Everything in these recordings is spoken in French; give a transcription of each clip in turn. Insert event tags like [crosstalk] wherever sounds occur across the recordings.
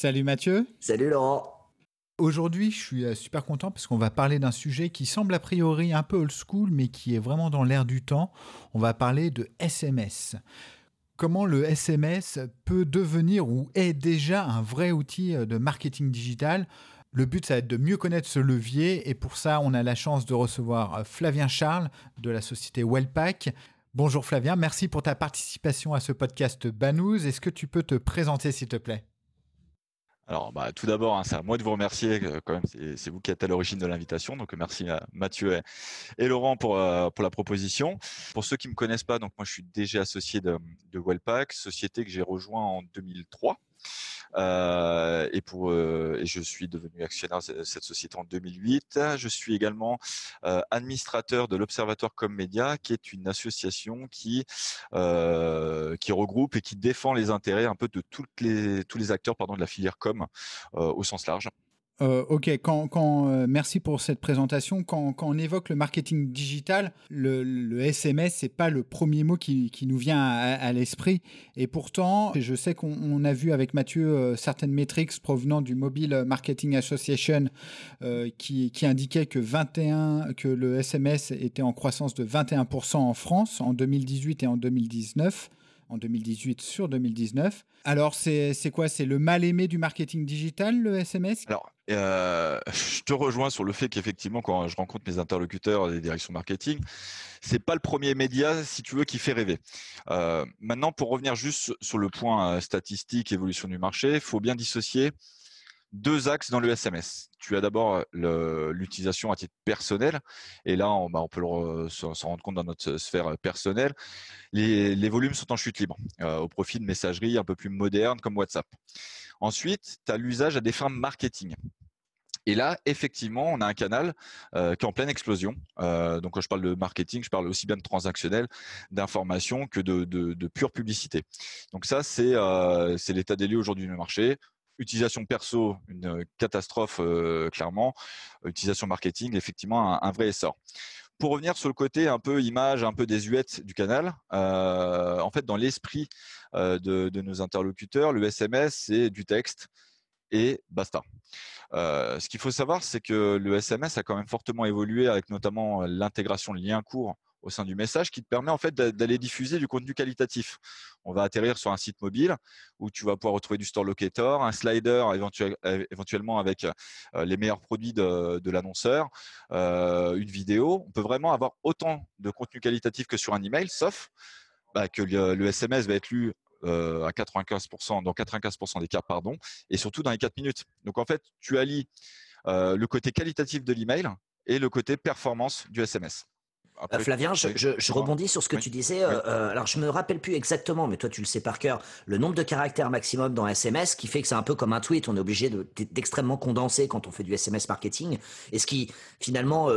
Salut Mathieu. Salut Laurent. Aujourd'hui, je suis euh, super content parce qu'on va parler d'un sujet qui semble a priori un peu old school, mais qui est vraiment dans l'air du temps. On va parler de SMS. Comment le SMS peut devenir ou est déjà un vrai outil euh, de marketing digital? Le but, ça va être de mieux connaître ce levier et pour ça, on a la chance de recevoir euh, Flavien Charles de la société Wellpack. Bonjour Flavien, merci pour ta participation à ce podcast Banous. Est-ce que tu peux te présenter s'il te plaît? Alors, bah, tout d'abord, hein, c'est à moi de vous remercier. Euh, quand même, c'est vous qui êtes à l'origine de l'invitation. Donc, merci à Mathieu et, Laurent pour, euh, pour la proposition. Pour ceux qui me connaissent pas, donc moi, je suis déjà associé de, de Wellpack, société que j'ai rejoint en 2003. Euh, et pour euh, et je suis devenu actionnaire de cette société en 2008. Je suis également euh, administrateur de l'Observatoire Com Média, qui est une association qui qui regroupe et qui défend les intérêts un peu de toutes les tous les acteurs pardon de la filière com au sens large. Euh, ok, quand, quand euh, merci pour cette présentation. Quand, on évoque le marketing digital, le, SMS, c'est pas le premier mot qui, qui nous vient à, l'esprit. Et pourtant, je sais qu'on a vu avec Mathieu euh, certaines métriques provenant du Mobile Marketing Association qui, qui indiquaient que, 21, que le SMS était en croissance de 21% en France en 2018 et en 2019 en 2018 sur 2019. Alors, c'est quoi? C'est le mal aimé du marketing digital, le SMS Alors, euh, [laughs] je te rejoins sur le fait qu'effectivement, quand je rencontre mes interlocuteurs des directions marketing, c'est pas le premier média, si tu veux, qui fait rêver. Euh, maintenant, pour revenir juste sur le point euh, statistique, évolution du marché, il faut bien dissocier deux axes dans le SMS. Tu as d'abord euh, l'utilisation à titre personnel, et là, on, bah, peut s'en rendre compte dans notre sphère personnelle. Les, volumes sont en chute libre, euh, au profit de messageries un peu plus modernes comme WhatsApp. Ensuite, tu as l'usage à des fins marketing. Et là, effectivement, on a un canal euh, qui est en pleine explosion. Euh, donc, quand je parle de marketing, je parle aussi bien de transactionnel, d'information que de, pure publicité. Donc ça, c'est euh, l'état des lieux aujourd'hui du marché. Utilisation perso, une catastrophe euh, clairement. Utilisation marketing, effectivement, un, vrai essor. Pour revenir sur le côté un peu image, un peu désuète du canal, euh, en fait, dans l'esprit euh, de, de, nos interlocuteurs, le SMS, c'est du texte et basta. Euh, ce qu'il faut savoir, c'est que le SMS a quand même fortement évolué avec notamment l'intégration de liens courts au sein du message qui te permet en fait d'aller diffuser du contenu qualitatif. On va atterrir sur un site mobile où tu vas pouvoir retrouver du store locator, un slider éventuellement avec euh, les meilleurs produits de, l'annonceur, euh, une vidéo. On peut vraiment avoir autant de contenu qualitatif que sur un email, sauf bah, que le, SMS va être lu euh, à 95%, dans 95% des cas, pardon, et surtout dans les 4 minutes. Donc en fait, tu allies le côté qualitatif de l'email et le côté performance du SMS. Euh, Flavien, je, rebondis sur ce que tu disais. Euh, euh, alors, je me rappelle plus exactement, mais toi, tu le sais par cœur, le nombre de caractères maximum dans SMS, qui fait que c'est un peu comme un tweet. On est obligé d'extrêmement condenser quand on fait du SMS marketing, et ce qui finalement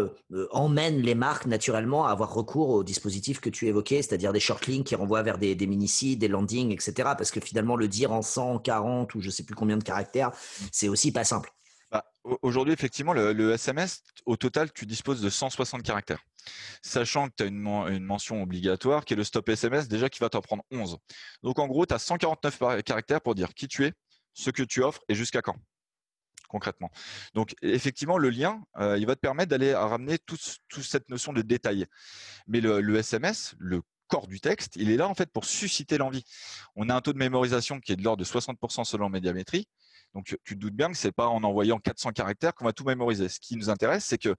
emmène les marques naturellement à avoir recours aux dispositifs que tu évoquais, c'est-à-dire des short links qui renvoient vers des, des mini-sites, des landings, etc. Parce que finalement, le dire en 140 ou je sais plus combien de caractères, c'est aussi pas simple. Aujourd'hui, effectivement, le, SMS, au total, tu disposes de 160 caractères. Sachant que tu as une, mention obligatoire qui est le stop SMS, déjà qui va t'en prendre 11. Donc, en gros, tu as 149 caractères pour dire qui tu es, ce que tu offres et jusqu'à quand concrètement. Donc effectivement, le lien, euh, il va te permettre d'aller ramener toute cette notion de détail. Mais le, le, SMS, le corps du texte, il est là en fait pour susciter l'envie. On a un taux de mémorisation qui est de l'ordre de 60% selon Médiamétrie. Donc, tu te doutes bien que c'est pas en envoyant 400 caractères qu'on va tout mémoriser. Ce qui nous intéresse, c'est que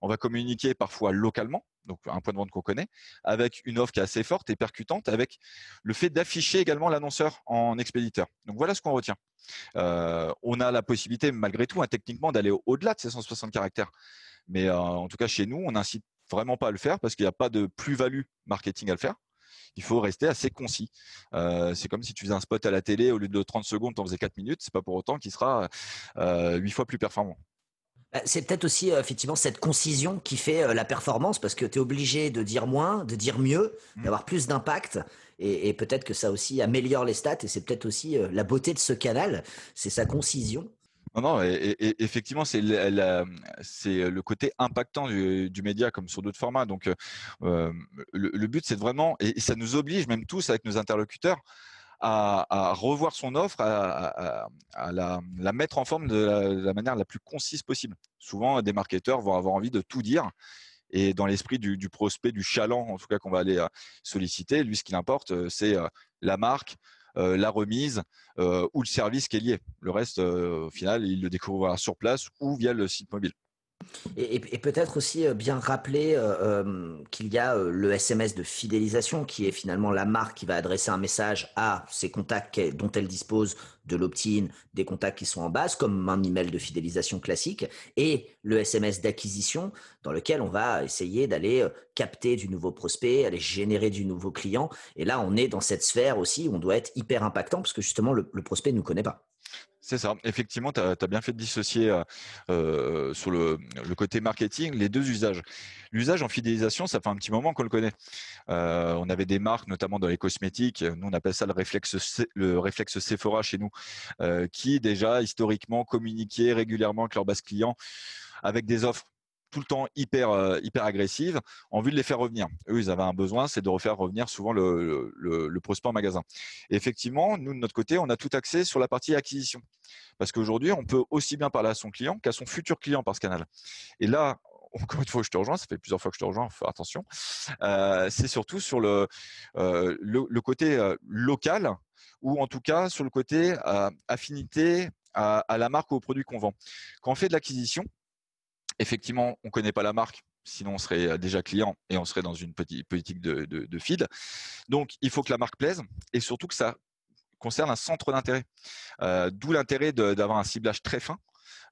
on va communiquer parfois localement, donc un point de vente qu'on connaît, avec une offre qui est assez forte et percutante, avec le fait d'afficher également l'annonceur en expéditeur. Donc voilà ce qu'on retient. Euh, on a la possibilité, malgré tout, hein, techniquement, d'aller au-delà de ces 160 caractères. Mais euh, en tout cas, chez nous, on n'incite vraiment pas à le faire parce qu'il n'y a pas de plus-value marketing à le faire. Il faut rester assez concis. c'est comme si tu faisais un spot à la télé, au lieu de 30 secondes, tu en faisais 4 minutes, c'est pas pour autant qu'il sera 8 fois plus performant. Bah, c'est peut-être aussi effectivement cette concision qui fait la performance parce que tu es obligé de dire moins, de dire mieux, mmh. d'avoir plus d'impact. Et, peut-être que ça aussi améliore les stats et c'est peut-être aussi la beauté de ce canal, c'est sa concision. Non, non, et, effectivement, c'est le côté impactant du, média comme sur d'autres formats. Donc, le, but, c'est vraiment, et ça nous oblige même tous avec nos interlocuteurs, à, revoir son offre, à, la, mettre en forme de la, manière la plus concise possible. Souvent, des marketeurs vont avoir envie de tout dire. Et dans l'esprit du, prospect, du chaland, en tout cas qu'on va aller solliciter, lui, ce qui importe, c'est la marque, la remise ou le service qui est lié. Le reste, au final, il le découvrira sur place ou via le site mobile. Et, peut-être aussi bien rappeler qu'il y a le SMS de fidélisation qui est finalement la marque qui va adresser un message à ses contacts dont elle dispose de l'opt-in, des contacts qui sont en base, comme un email de fidélisation classique, et le SMS d'acquisition dans lequel on va essayer d'aller capter du nouveau prospect, aller générer du nouveau client. Et là, on est dans cette sphère aussi où on doit être hyper impactant parce que justement, le, le prospect ne nous connaît pas. C'est ça. Effectivement, tu as, bien fait de dissocier euh, euh, sur le, côté marketing les deux usages. L'usage en fidélisation, ça fait un petit moment qu'on le connaît. Euh, on avait des marques, notamment dans les cosmétiques. Nous, on appelle ça le réflexe, le réflexe Sephora chez nous, qui déjà historiquement communiquaient régulièrement avec leur base client avec des offres tout le temps hyper, euh, hyper agressives en vue de les faire revenir. Eux, ils avaient un besoin, c'est de refaire revenir souvent le, le, prospect en magasin. Et effectivement, nous, de notre côté, on a tout axé sur la partie acquisition. Parce qu'aujourd'hui, on peut aussi bien parler à son client qu'à son futur client par ce canal. Et là, [laughs] encore une fois, je te rejoins, ça fait plusieurs fois que je te rejoins, faut attention. Euh, c'est surtout sur le, euh, le, côté local ou en tout cas sur le côté affinité à, à, la marque ou au produit qu'on vend. Quand on fait de l'acquisition, Effectivement, on ne connaît pas la marque, sinon on serait euh, déjà client et on serait dans une petite politique de, feed. Donc, il faut que la marque plaise et surtout que ça concerne un centre d'intérêt. Euh, d'où l'intérêt d'avoir un ciblage très fin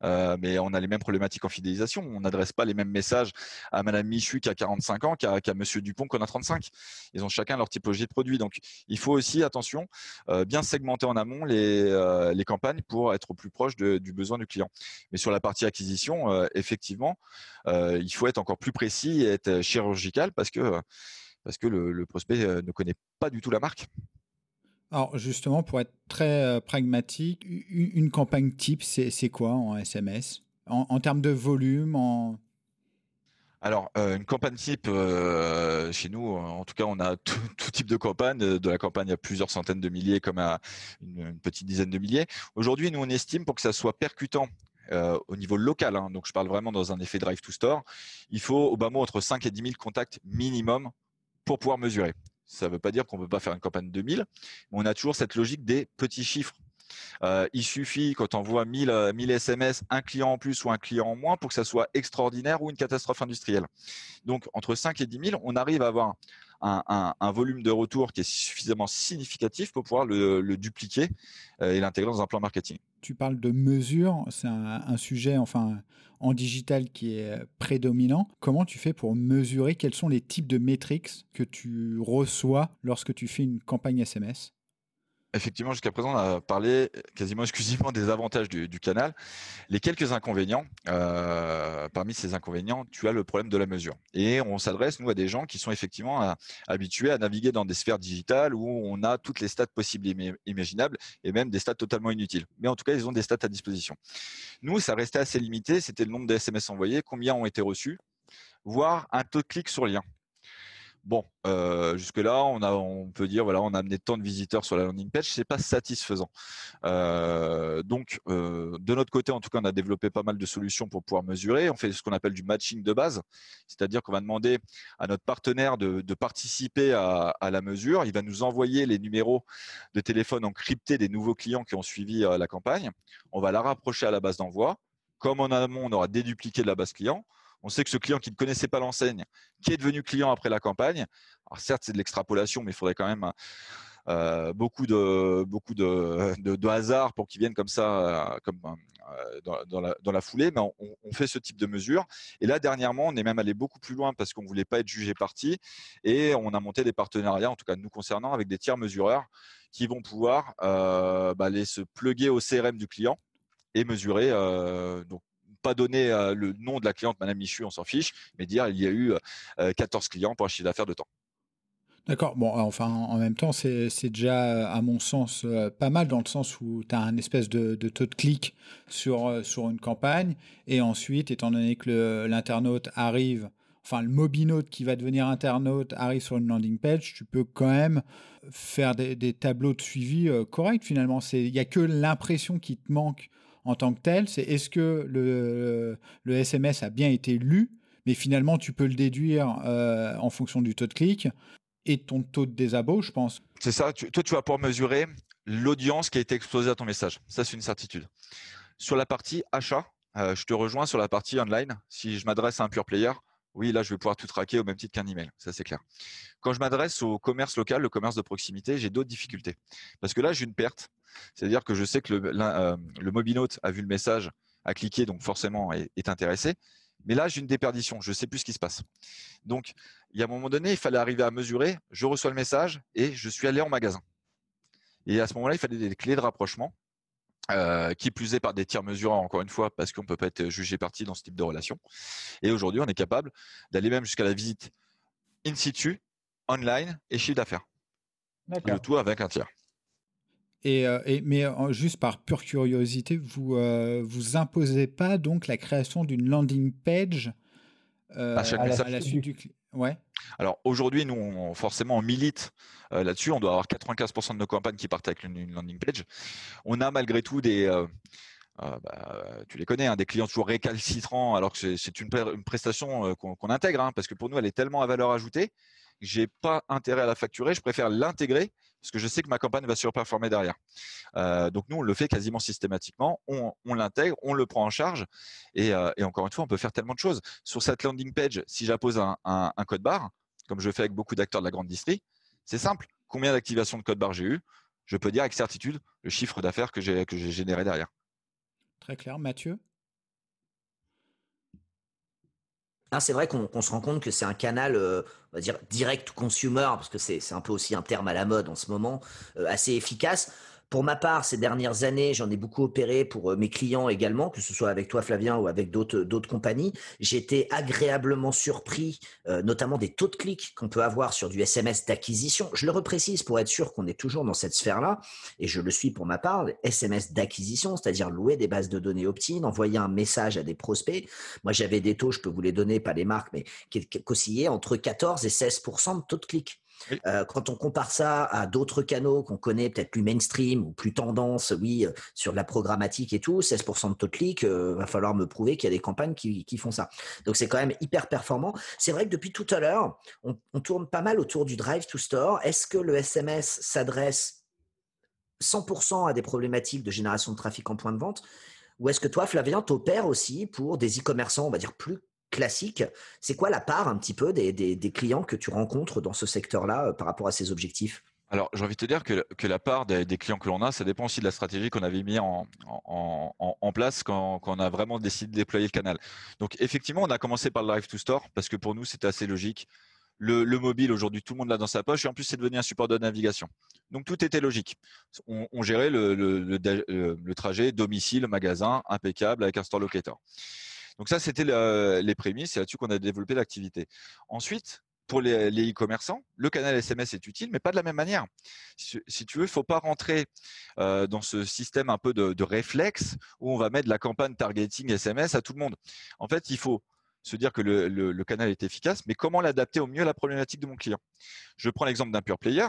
euh, mais on a les mêmes problématiques en fidélisation. On n'adresse pas les mêmes messages à Madame Michu qui a 45 ans qu'à Monsieur Dupont qui en a 35. Ils ont chacun leur typologie de produit. Donc, il faut aussi, attention, euh, bien segmenter en amont euh, les, campagnes pour être au plus proche du besoin du client. Mais sur la partie acquisition, effectivement, il faut être encore plus précis et être chirurgical parce que le prospect ne connaît pas du tout la marque. Alors justement, pour être très euh, pragmatique, une, campagne type, c'est quoi en SMS en, termes de volume en... Alors, euh, une campagne type, euh, chez nous, en tout cas, on a tout, [laughs] type de campagne. De la campagne à plusieurs centaines de milliers comme à une, petite dizaine de milliers. Aujourd'hui, nous, on estime pour que ça soit percutant au niveau local, hein, donc je parle vraiment dans un effet drive to store, il faut au bas mot entre 5 et 10 000 contacts minimum pour pouvoir mesurer. Ça ne veut pas dire qu'on ne peut pas faire une campagne de 1000, mais on a toujours cette logique des petits chiffres. Euh, il suffit, quand on voit 1000, 1000 SMS, un client en plus ou un client en moins pour que ça soit extraordinaire ou une catastrophe industrielle. Donc, entre 5 et 10 000, on arrive à avoir un, volume de retour qui est suffisamment significatif pour pouvoir le, dupliquer euh, et l'intégrer dans un plan marketing. Tu parles de mesure, c'est un, sujet enfin en digital qui est prédominant. Comment tu fais pour mesurer quels sont les types de métriques que tu reçois lorsque tu fais une campagne SMS effectivement, jusqu'à présent, on a parlé quasiment exclusivement des avantages du, canal. Les quelques inconvénients, euh, parmi ces inconvénients, tu as le problème de la mesure. Et on s'adresse, nous, à des gens qui sont effectivement habitués à naviguer dans des sphères digitales où on a toutes les stats possibles et imaginables et même des stats totalement inutiles. Mais en tout cas, ils ont des stats à disposition. Nous, ça restait assez limité. C'était le nombre de SMS envoyés, combien ont été reçus, voire un taux de clic sur lien. Bon, euh, jusque-là, on, peut dire, voilà, on a amené tant de visiteurs sur la landing page, c'est pas satisfaisant. Euh, donc, euh, de notre côté, en tout cas, on a développé pas mal de solutions pour pouvoir mesurer. On fait ce qu'on appelle du matching de base, c'est-à-dire qu'on va demander à notre partenaire de, participer à, la mesure. Il va nous envoyer les numéros de téléphone encryptés des nouveaux clients qui ont suivi la campagne. On va la rapprocher à la base d'envoi. Comme en amont, on aura dédupliqué de la base client on sait que ce client qui ne connaissait pas l'enseigne, qui est devenu client après la campagne, alors certes c'est de l'extrapolation, mais il faudrait quand même beaucoup de beaucoup de, de, hasard pour qu'ils viennent comme ça, comme dans, la, dans, la, foulée, mais on, fait ce type de mesures. Et là, dernièrement, on est même allé beaucoup plus loin parce qu'on voulait pas être jugé parti et on a monté des partenariats, en tout cas nous concernant, avec des tiers mesureurs qui vont pouvoir bah, aller se pluguer au CRM du client et mesurer. Pas donner le nom de la cliente, Madame Michu, on s'en fiche, mais dire il y a eu 14 clients pour un chiffre d'affaires de temps. D'accord. Bon, enfin, en même temps, c'est déjà, à mon sens, pas mal dans le sens où tu as un espèce de, taux de clic sur, sur une campagne. Et ensuite, étant donné que l'internaute arrive, enfin, le mobinaute qui va devenir internaute arrive sur une landing page, tu peux quand même faire des, des tableaux de suivi corrects finalement. Il n'y a que l'impression qui te manque en tant que tel, c'est est-ce que le, SMS a bien été lu, mais finalement tu peux le déduire euh, en fonction du taux de clic et ton taux de désabo, je pense. C'est ça, toi tu vas pouvoir mesurer l'audience qui a été exposée à ton message. Ça c'est une certitude. Sur la partie achat, euh, je te rejoins sur la partie online. Si je m'adresse à un pure player, oui, là, je vais pouvoir tout traquer au même titre qu'un email. Ça, c'est clair. Quand je m'adresse au commerce local, le commerce de proximité, j'ai d'autres difficultés. Parce que là, j'ai une perte. C'est-à-dire que je sais que le, euh, mobinote a vu le message, a cliqué, donc forcément est, intéressé. Mais là, j'ai une déperdition. Je ne sais plus ce qui se passe. Donc, il y a un moment donné, il fallait arriver à mesurer. Je reçois le message et je suis allé en magasin. Et à ce moment-là, il fallait des clés de rapprochement. Euh, qui plus est par des tiers mesureurs, encore une fois, parce qu'on ne peut pas être jugé parti dans ce type de relation. Et aujourd'hui, on est capable d'aller même jusqu'à la visite in situ, online et chiffre d'affaires. Le tout avec un tiers. Et, euh, mais juste par pure curiosité, vous euh, vous imposez pas donc la création d'une landing page à, la, suite du client Alors aujourd'hui, nous, on, forcément, on milite euh, là-dessus. On doit avoir 95% de nos campagnes qui partent avec une, landing page. On a malgré tout des, euh, euh, bah, tu les connais, hein, des clients toujours récalcitrants, alors que c'est une, prestation qu'on intègre, hein, parce que pour nous, elle est tellement à valeur ajoutée j'ai pas intérêt à la facturer, je préfère l'intégrer parce que je sais que ma campagne va surperformer derrière. Euh, donc nous, on le fait quasiment systématiquement, on, l'intègre, on le prend en charge euh, et, encore une fois, on peut faire tellement de choses. Sur cette landing page, si j'appose un, code barre, comme je fais avec beaucoup d'acteurs de la grande distrie, c'est simple. Combien d'activations de code barre j'ai eu? Je peux dire avec certitude le chiffre d'affaires que j'ai généré derrière. Très clair. Mathieu? C'est vrai qu'on se rend compte que c'est un canal, euh, on va dire direct consumer, parce que c'est un peu aussi un terme à la mode en ce moment, euh, assez efficace. Pour ma part, ces dernières années, j'en ai beaucoup opéré pour euh, mes clients également, que ce soit avec toi, Flavien, ou avec d'autres d'autres compagnies. Été agréablement surpris, euh, notamment des taux de clics qu'on peut avoir sur du SMS d'acquisition. Je le reprécise pour être sûr qu'on est toujours dans cette sphère-là, et je le suis pour ma part, SMS d'acquisition, c'est-à-dire louer des bases de données opt-in, envoyer un message à des prospects. Moi, j'avais des taux, je peux vous les donner, pas les marques, mais qui oscillaient entre 14 et 16% de taux de clics. Euh, quand on compare ça à d'autres canaux qu'on connaît peut-être plus mainstream ou plus tendance, oui, euh, sur la programmatique et tout, 16% de taux de clic, euh, va falloir me prouver qu'il y a des campagnes qui, font ça. Donc c'est quand même hyper performant. C'est vrai que depuis tout à l'heure, on, tourne pas mal autour du drive to store. Est-ce que le SMS s'adresse 100% à des problématiques de génération de trafic en point de vente? Ou est-ce que toi, Flavien, t'opères aussi pour des e-commerçants, on va dire, plus classique. C'est quoi la part un petit peu des, clients que tu rencontres dans ce secteur-là euh, par rapport à ces objectifs? Alors, j'ai envie de te dire que, la part des, clients que l'on a, ça dépend aussi de la stratégie qu'on avait mis en, place quand, on a vraiment décidé de déployer le canal. Donc, effectivement, on a commencé par le Drive to Store parce que pour nous, c'était assez logique. Le, mobile, aujourd'hui, tout le monde l'a dans sa poche et en plus, c'est devenu un support de navigation. Donc, tout était logique. On, gérait le, le, trajet domicile-magasin impeccable avec un store locator. Donc ça, c'était les prémices. C'est là-dessus qu'on a développé l'activité. Ensuite, pour les e-commerçants, le canal SMS est utile, mais pas de la même manière. Si, tu veux, il ne faut pas rentrer dans ce système un peu de, réflexe où on va mettre la campagne targeting SMS à tout le monde. En fait, il faut se dire que le, canal est efficace, mais comment l'adapter au mieux à la problématique de mon client? Je prends l'exemple d'un pure player.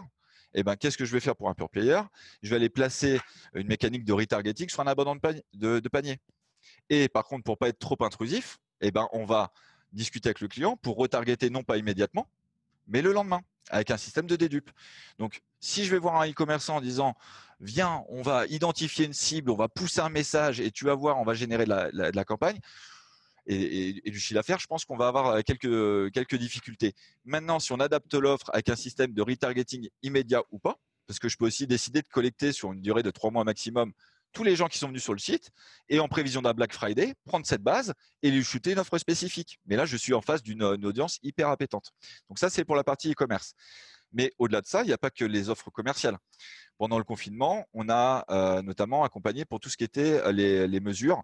Eh ben, qu'est-ce que je vais faire pour un pure player? Je vais aller placer une mécanique de retargeting sur un abandon de panier. Et par contre, pour pas être trop intrusif, eh ben, on va discuter avec le client pour retargeter non pas immédiatement, mais le lendemain, avec un système de dédupe. Donc, si je vais voir un e-commerçant en disant, viens, on va identifier une cible, on va pousser un message et tu vas voir, on va générer de la, campagne et, du chiffre d'affaires, je pense qu'on va avoir quelques, quelques difficultés. Maintenant, si on adapte l'offre avec un système de retargeting immédiat ou pas, parce que je peux aussi décider de collecter sur une durée de trois mois maximum tous les gens qui sont venus sur le site et en prévision d'un Black Friday, prendre cette base et lui shooter une offre spécifique. Mais là, je suis en face d'une audience hyper appétente. Donc ça, c'est pour la partie e-commerce. Mais au-delà de ça, il n'y a pas que les offres commerciales. Pendant le confinement, on a euh, notamment accompagné pour tout ce qui était euh, les, mesures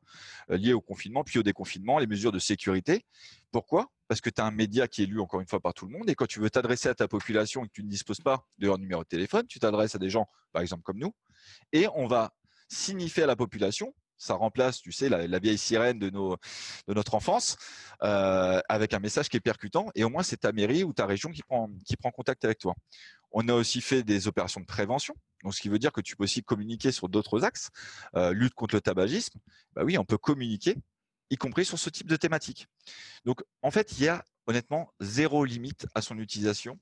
euh, liées au confinement, puis au déconfinement, les mesures de sécurité. Pourquoi? Parce que tu as un média qui est lu encore une fois par tout le monde et quand tu veux t'adresser à ta population et que tu ne disposes pas de leur numéro de téléphone, tu t'adresses à des gens, par exemple comme nous, et on va signifier à la population ça remplace, tu sais, la, vieille sirène de, nos, de notre enfance, euh, avec un message qui est percutant. Et au moins, c'est ta mairie ou ta région qui prend, qui prend contact avec toi. On a aussi fait des opérations de prévention. Donc, ce qui veut dire que tu peux aussi communiquer sur d'autres axes. Euh, lutte contre le tabagisme. Bah oui, on peut communiquer, y compris sur ce type de thématique. Donc, en fait, il y a honnêtement zéro limite à son utilisation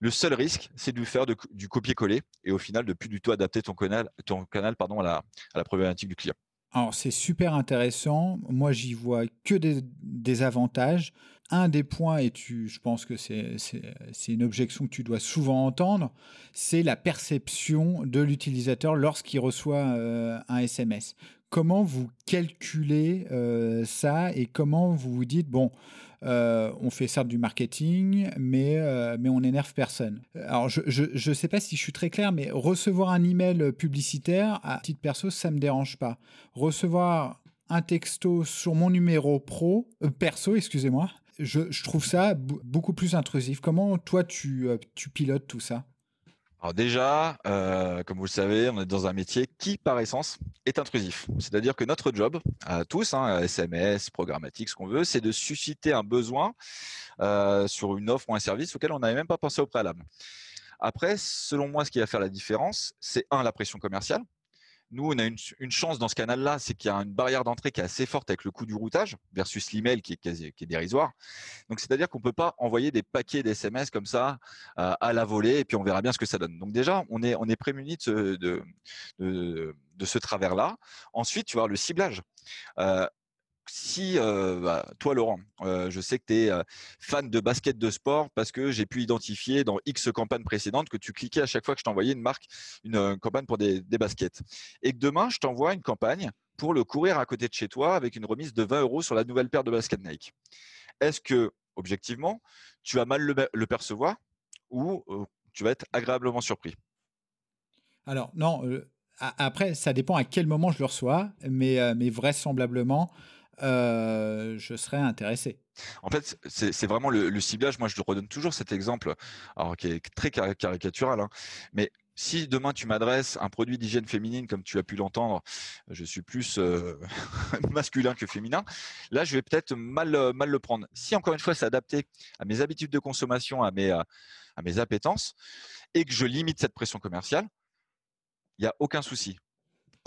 le seul risque, c'est de faire du copier-coller et au final de plus du tout adapter ton canal, ton canal pardon, à, la, problématique du client. Alors c'est super intéressant. Moi j'y vois que des, avantages. Un des points, et tu, je pense que c'est une objection que tu dois souvent entendre, c'est la perception de l'utilisateur lorsqu'il reçoit euh, un SMS. Comment vous calculez euh, ça et comment vous vous dites, bon, euh, on fait certes du marketing, mais, euh, on n'énerve personne. Alors, je ne sais pas si je suis très clair, mais recevoir un email publicitaire à titre perso, ça ne me dérange pas. Recevoir un texto sur mon numéro pro, perso, excusez-moi, je, trouve ça beaucoup plus intrusif. Comment toi, tu pilotes tout ça? Alors déjà, euh, comme vous le savez, on est dans un métier qui, par essence, est intrusif. C'est-à-dire que notre job, à tous, hein, SMS, programmatique, ce qu'on veut, c'est de susciter un besoin euh, sur une offre ou un service auquel on n'avait même pas pensé au préalable. Après, selon moi, ce qui va faire la différence, c'est un, la pression commerciale. Nous, on a une, chance dans ce canal-là, c'est qu'il y a une barrière d'entrée qui est assez forte avec le coût du routage versus l'email qui, est, qui est dérisoire. Donc, c'est-à-dire qu'on ne peut pas envoyer des paquets d'SMS comme ça euh, à la volée et puis on verra bien ce que ça donne. Donc, déjà, on est, on prémuni de ce, de, de, ce travers-là. Ensuite, tu vois, le ciblage. Euh, si euh, bah, toi Laurent, euh, je sais que tu es euh, fan de basket de sport parce que j'ai pu identifier dans X campagnes précédentes que tu cliquais à chaque fois que je t'envoyais une marque, une campagne pour des, baskets. Et que demain, je t'envoie une campagne pour le courir à côté de chez toi avec une remise de 20 euros sur la nouvelle paire de baskets Nike. Est-ce que, objectivement, tu vas mal le, percevoir ou tu vas être agréablement surpris? Alors, non. après, ça dépend à quel moment je le reçois, mais, mais vraisemblablement, euh, je serais intéressé. En fait, c'est vraiment le, ciblage. Moi, je redonne toujours cet exemple, alors qui est très caricatural, hein. mais si demain tu m'adresses un produit d'hygiène féminine, comme tu as pu l'entendre, je suis plus euh, [laughs] masculin que féminin, là je vais peut-être mal, mal le prendre. Si encore une fois c'est adapté à mes habitudes de consommation, à mes, à mes appétences, et que je limite cette pression commerciale, il n'y a aucun souci.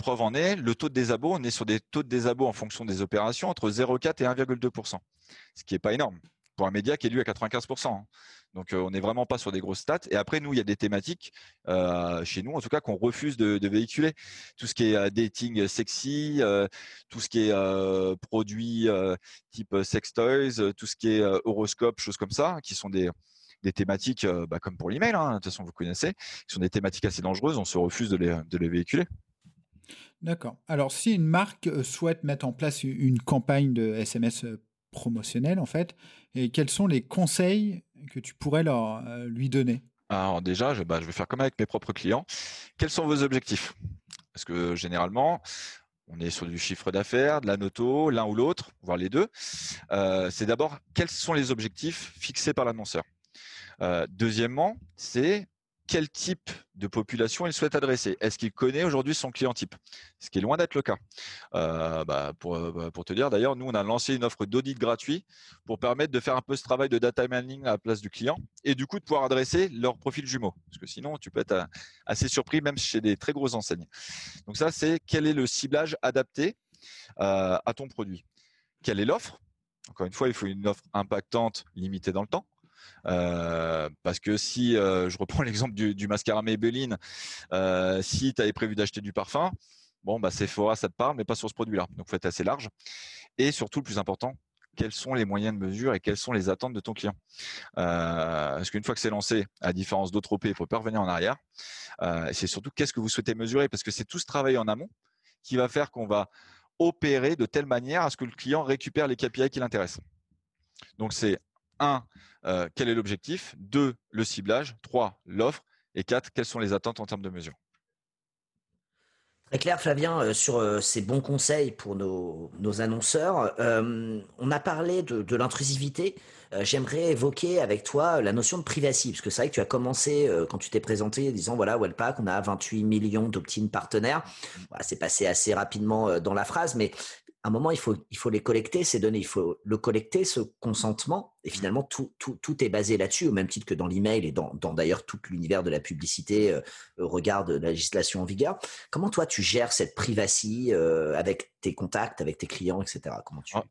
Preuve en est, le taux de désabo, on est sur des taux de désabo en fonction des opérations entre 0,4 et 1,2%, ce qui n'est pas énorme pour un média qui est lu à 95%. Hein. Donc euh, on n'est vraiment pas sur des grosses stats. Et après, nous, il y a des thématiques, euh, chez nous en tout cas, qu'on refuse de, véhiculer. Tout ce qui est euh, dating sexy, tout ce qui est produits type sex toys, tout ce qui est horoscope, choses comme ça, qui sont des, thématiques, bah, comme pour l'email, hein, de toute façon vous connaissez, qui sont des thématiques assez dangereuses, on se refuse de les véhiculer. D'accord. Alors, si une marque euh, souhaite mettre en place une campagne de SMS euh, promotionnelle, en fait, et quels sont les conseils que tu pourrais euh, lui donner? Alors déjà, je, bah, je vais faire comme avec mes propres clients. Quels sont vos objectifs? Parce que généralement, on est sur du chiffre d'affaires, de la noto, l'un ou l'autre, voire les deux. c'est d'abord quels sont les objectifs fixés par l'annonceur? deuxièmement, c'est quel type de population il souhaite adresser. Est-ce qu'il connaît aujourd'hui son client type? Ce qui est loin d'être le cas. Euh, bah, euh, bah, pour, te dire, d'ailleurs, nous, on a lancé une offre d'audit gratuit pour permettre de faire un peu ce travail de data mining à la place du client et du coup de pouvoir adresser leur profil jumeau. Parce que sinon, tu peux être euh, assez surpris même chez des très grosses enseignes. Donc ça, c'est quel est le ciblage adapté à ton produit? Quelle est l'offre? Encore une fois, il faut une offre impactante, limitée dans le temps. Euh, parce que si, euh, je reprends [laughs] l'exemple du, mascara Maybelline, euh, si tu avais prévu d'acheter du parfum, bon, bah, Sephora, ça te parle, mais pas sur ce produit-là. Donc, faut être assez large. Et surtout, le plus important, quels sont les moyens de mesure et quelles sont les attentes de ton client? Parce qu'une fois que c'est lancé, à différence d'autres OP, il ne faut pas revenir en arrière. Euh, c'est surtout qu'est-ce que vous souhaitez mesurer, parce que c'est tout ce travail en amont qui va faire qu'on va opérer de telle manière à ce que le client récupère les KPI qui l'intéressent. Donc c'est un, euh, quel est l'objectif Deux, le ciblage. Trois, l'offre. Et quatre, quelles sont les attentes en termes de mesure Très clair, Flavien, euh, sur euh, ces bons conseils pour nos, annonceurs. on a parlé de, l'intrusivité. J'aimerais évoquer avec toi la notion de privacy, parce que c'est vrai que tu as commencé, quand tu t'es présenté, en disant, voilà, Wellpack, on a 28 millions d'opt-in partenaires. c'est passé assez rapidement dans la phrase, mais à un moment, il faut, il faut les collecter, ces données, il faut le collecter, ce consentement, et finalement, tout, tout, tout est basé là-dessus, au même titre que dans l'email et dans, dans d'ailleurs tout l'univers de la publicité, euh, regard de la législation en vigueur. Comment toi, tu gères cette privacy euh, avec tes contacts, avec tes clients, etc. Comment tu, ah,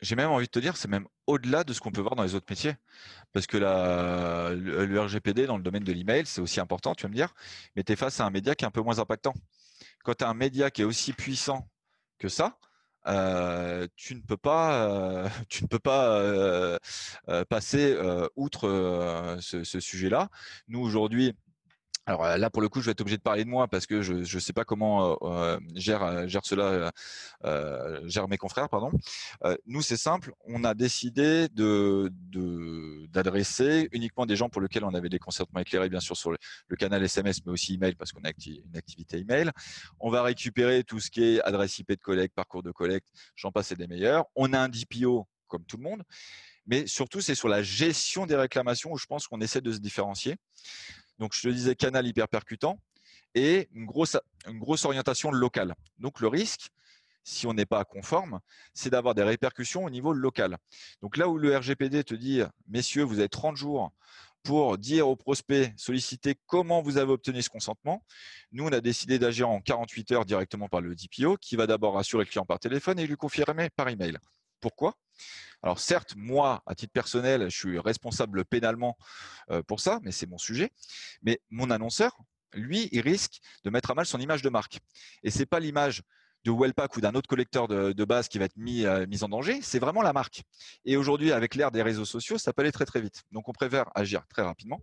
J'ai même envie de te dire, c'est même au-delà de ce qu'on peut voir dans les autres métiers. Parce que la, le, RGPD dans le domaine de l'email, c'est aussi important, tu vas me dire, mais tu es face à un média qui est un peu moins impactant. Quand tu as un média qui est aussi puissant que ça, tu ne peux pas, euh, [laughs] tu ne peux pas euh, passer outre ce, ce sujet-là. Nous aujourd'hui, alors là, pour le coup, je vais être obligé de parler de moi parce que je ne sais pas comment euh, gère, gère cela, euh, gère mes confrères, pardon. nous, c'est simple, on a décidé de d'adresser uniquement des gens pour lesquels on avait des consentements éclairés, bien sûr, sur le, canal SMS, mais aussi email parce qu'on a une activité email. On va récupérer tout ce qui est adresse IP de collecte, parcours de collecte, j'en passe et des meilleurs. On a un DPO comme tout le monde mais surtout c'est sur la gestion des réclamations où je pense qu'on essaie de se différencier. Donc, je te disais canal hyper percutant et une grosse, orientation locale. Donc, le risque, si on n'est pas conforme, c'est d'avoir des répercussions au niveau local. Donc, là où le RGPD te dit, messieurs, vous avez 30 jours pour dire aux prospects, solliciter comment vous avez obtenu ce consentement. Nous, on a décidé d'agir en 48 heures directement par le DPO, qui va d'abord assurer le client par téléphone et lui confirmer par email. Pourquoi? Alors certes, moi, à titre personnel, je suis responsable pénalement euh, pour ça, mais c'est mon sujet. Mais mon annonceur, lui, il risque de mettre à mal son image de marque. Et ce n'est pas l'image de Wellpack ou d'un autre collecteur de, base qui va être mis, euh, mis en danger, c'est vraiment la marque. Et aujourd'hui, avec l'ère des réseaux sociaux, ça peut aller très très vite. Donc on préfère agir très rapidement.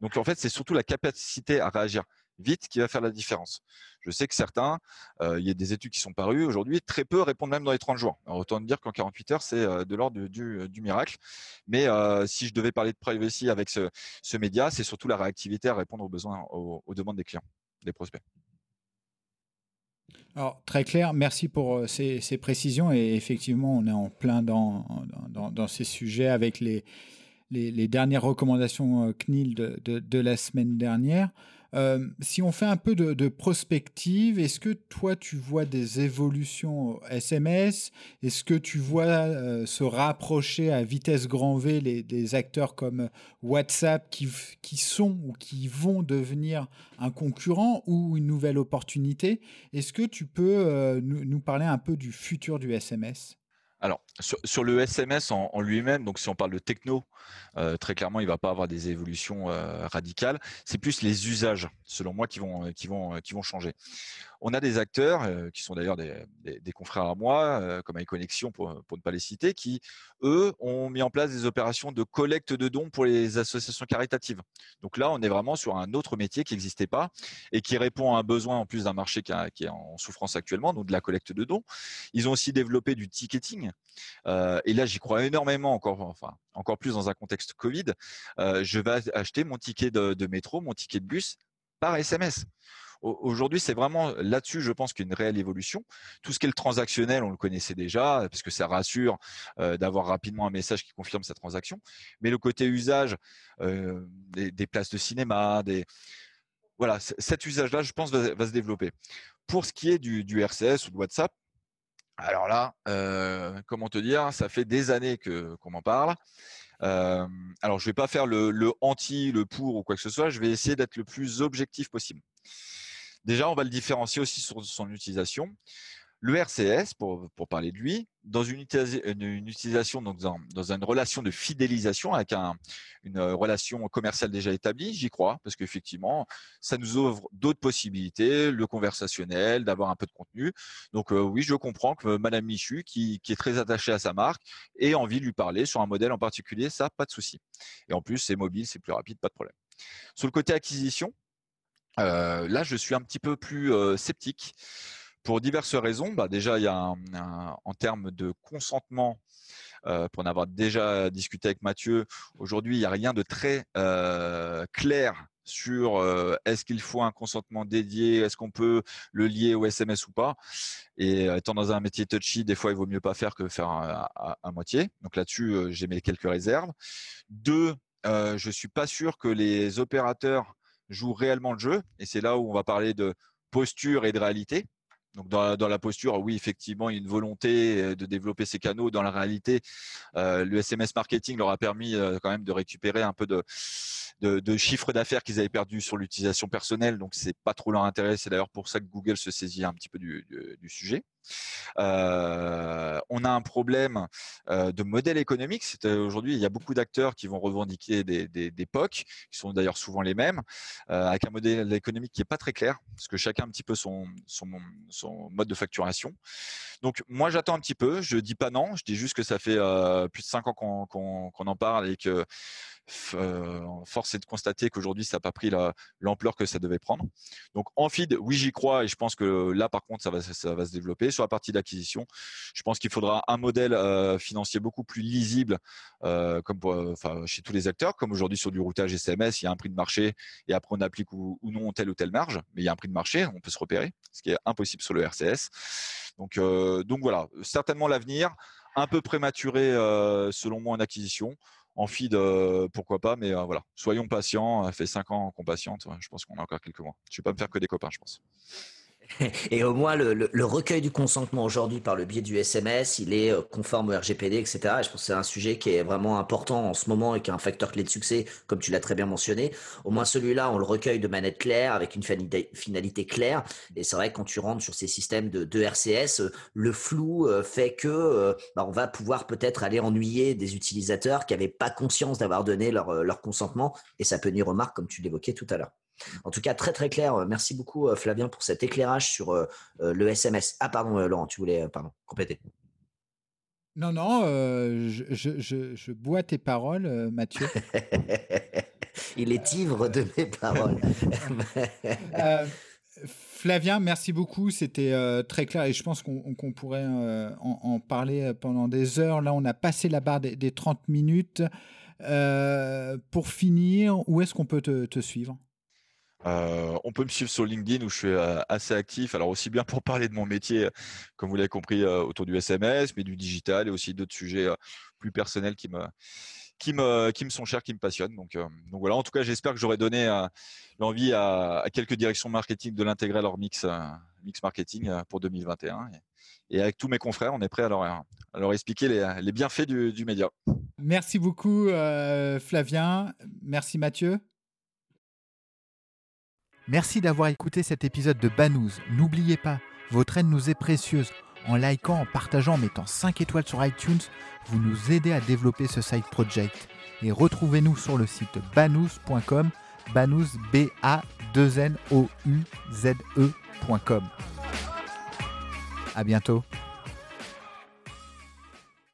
Donc en fait, c'est surtout la capacité à réagir vite qui va faire la différence. Je sais que certains, euh, il y a des études qui sont parues aujourd'hui, très peu répondent même dans les 30 jours. Alors, autant dire qu'en 48 heures, c'est euh, de l'ordre du, du, miracle. Mais euh, si je devais parler de privacy avec ce, média, c'est surtout la réactivité à répondre aux besoins, aux, demandes des clients, des prospects. Alors, très clair, merci pour ces, précisions. Et effectivement, on est en plein dans, ces sujets avec les, dernières recommandations CNIL de, la semaine dernière. Euh, si on fait un peu de, prospective, est-ce que toi tu vois des évolutions SMS Est-ce que tu vois euh, se rapprocher à vitesse grand V les, des acteurs comme WhatsApp qui, sont ou qui vont devenir un concurrent ou une nouvelle opportunité? Est-ce que tu peux euh, nous parler un peu du futur du SMS alors, sur, le SMS en, lui-même, donc si on parle de techno, euh, très clairement, il ne va pas avoir des évolutions euh, radicales. C'est plus les usages, selon moi, qui vont, qui vont, qui vont changer. On a des acteurs, euh, qui sont d'ailleurs des, confrères à moi, euh, comme iConnexion pour, pour ne pas les citer, qui, eux, ont mis en place des opérations de collecte de dons pour les associations caritatives. Donc là, on est vraiment sur un autre métier qui n'existait pas et qui répond à un besoin en plus d'un marché qui, est en souffrance actuellement, donc de la collecte de dons. Ils ont aussi développé du ticketing. Euh, et là, j'y crois énormément, encore, enfin, encore plus dans un contexte Covid. je vais acheter mon ticket de métro, mon ticket de bus par SMS. Aujourd'hui, c'est vraiment là-dessus, je pense qu'il réelle évolution. Tout ce qui est le transactionnel, on le connaissait déjà, parce que ça rassure euh, d'avoir rapidement un message qui confirme sa transaction. Mais le côté usage euh, des, places de cinéma, des voilà, cet usage-là, je pense, va, se développer. Pour ce qui est du, RCS ou de WhatsApp, alors là, euh, comment te dire, ça fait des années que qu'on m'en parle. alors, je ne vais pas faire le, anti, le pour ou quoi que ce soit. Je vais essayer d'être le plus objectif possible. Déjà, on va le différencier aussi sur son utilisation. Le RCS, pour, parler de lui, dans une, utilisation, donc dans, une relation de fidélisation avec un, une relation commerciale déjà établie, j'y crois, parce qu'effectivement, ça nous ouvre d'autres possibilités, le conversationnel, d'avoir un peu de contenu. Donc euh, oui, je comprends que Madame Michu, qui, qui, est très attachée à sa marque, ait envie de lui parler sur un modèle en particulier, ça, pas de souci. Et en plus, c'est mobile, c'est plus rapide, pas de problème. Sur le côté acquisition, euh, là, je suis un petit peu plus euh, sceptique pour diverses raisons. Bah, déjà, il y a en termes de consentement, euh, pour en avoir déjà discuté avec Mathieu, aujourd'hui, il n'y a rien de très euh, clair sur euh, est-ce qu'il faut un consentement dédié, est-ce qu'on peut le lier au SMS ou pas. Et étant dans un métier touchy, des fois, il vaut mieux pas faire que faire à, moitié. Donc là-dessus, j'ai mis quelques réserves. Deux, je suis pas sûr que les opérateurs jouent réellement le jeu. Et c'est là où on va parler de posture et de réalité. Donc dans la, posture, oui, effectivement, il y a une volonté euh, de développer ces canaux. Dans la réalité, euh, le SMS marketing leur a permis euh, quand même de récupérer un peu de, chiffre d'affaires qu'ils avaient perdu sur l'utilisation personnelle. Donc c'est pas trop leur intérêt. C'est d'ailleurs pour ça que Google se saisit un petit peu du sujet. Euh, on a un problème euh, de modèle économique. Aujourd'hui, il y a beaucoup d'acteurs qui vont revendiquer des, POC, qui sont d'ailleurs souvent les mêmes, euh, avec un modèle économique qui n'est pas très clair, parce que chacun a un petit peu son, mode de facturation. Donc moi, j'attends un petit peu. Je dis pas non, je dis juste que ça fait plus de cinq ans qu'on en parle et que euh, force est de constater qu'aujourd'hui, ça n'a pas pris l'ampleur que ça devait prendre. Donc, en feed, oui, j'y crois et je pense que là, par contre, ça va, se développer. Sur la partie d'acquisition, je pense qu'il faudra un modèle euh, financier beaucoup plus lisible, euh, comme chez tous les acteurs, comme aujourd'hui sur du routage SMS, il y a un prix de marché et après on applique ou, non telle ou telle marge, mais il y a un prix de marché, on peut se repérer, ce qui est impossible sur le RCS. Donc, donc voilà, certainement l'avenir, un peu prématuré selon moi en acquisition en feed, euh, pourquoi pas, mais euh, voilà, soyons patients. Ça fait cinq ans qu'on patiente. Je pense qu'on a encore quelques mois. Je vais pas me faire que des copains, je pense. [laughs] Et au moins, le, recueil du consentement aujourd'hui par le biais du SMS, il est euh, conforme au RGPD, etc. Et je pense que c'est un sujet qui est vraiment important en ce moment et qui est un facteur clé de succès, comme tu l'as très bien mentionné. Au moins, celui-là, on le recueille de manière claire, avec une finalité claire. Et c'est vrai que quand tu rentres sur ces systèmes de, de RCS, euh, le flou euh, fait que bah, on va pouvoir peut-être aller ennuyer des utilisateurs qui n'avaient pas conscience d'avoir donné leur, leur consentement. Et ça peut nuire aux marques, comme tu l'évoquais tout à l'heure. En tout cas, très très clair. Merci beaucoup euh, Flavien pour cet éclairage sur euh, euh, le SMS. Ah pardon Laurent, tu voulais pardon, compléter. Non, non, je, bois tes paroles, Mathieu. [laughs] Il est ivre de mes paroles. [laughs] Flavien, merci beaucoup. C'était très clair et je pense qu'on pourrait en, parler pendant des heures. Là, on a passé la barre des, 30 minutes. pour finir, où est-ce qu'on peut te suivre? Euh, on peut me suivre sur LinkedIn où je suis euh, assez actif. Alors aussi bien pour parler de mon métier, comme vous l'avez compris, euh, autour du SMS, mais du digital et aussi d'autres sujets plus personnels qui me, qui me, qui me sont chers, qui me passionnent. Donc, voilà. En tout cas, j'espère que j'aurai donné l'envie à, quelques directions marketing de l'intégrer à leur mix, mix marketing pour 2021. Et, avec tous mes confrères, on est prêt à leur, expliquer les, bienfaits du, du média. Merci beaucoup, Flavien. Merci, Mathieu. Merci d'avoir écouté cet épisode de Banous. N'oubliez pas, votre aide nous est précieuse. En likant, en partageant, en mettant 5 étoiles sur iTunes, vous nous aidez à développer ce side project. Et retrouvez-nous sur le site banous.com, banous b a 2 n o u z e.com. À bientôt.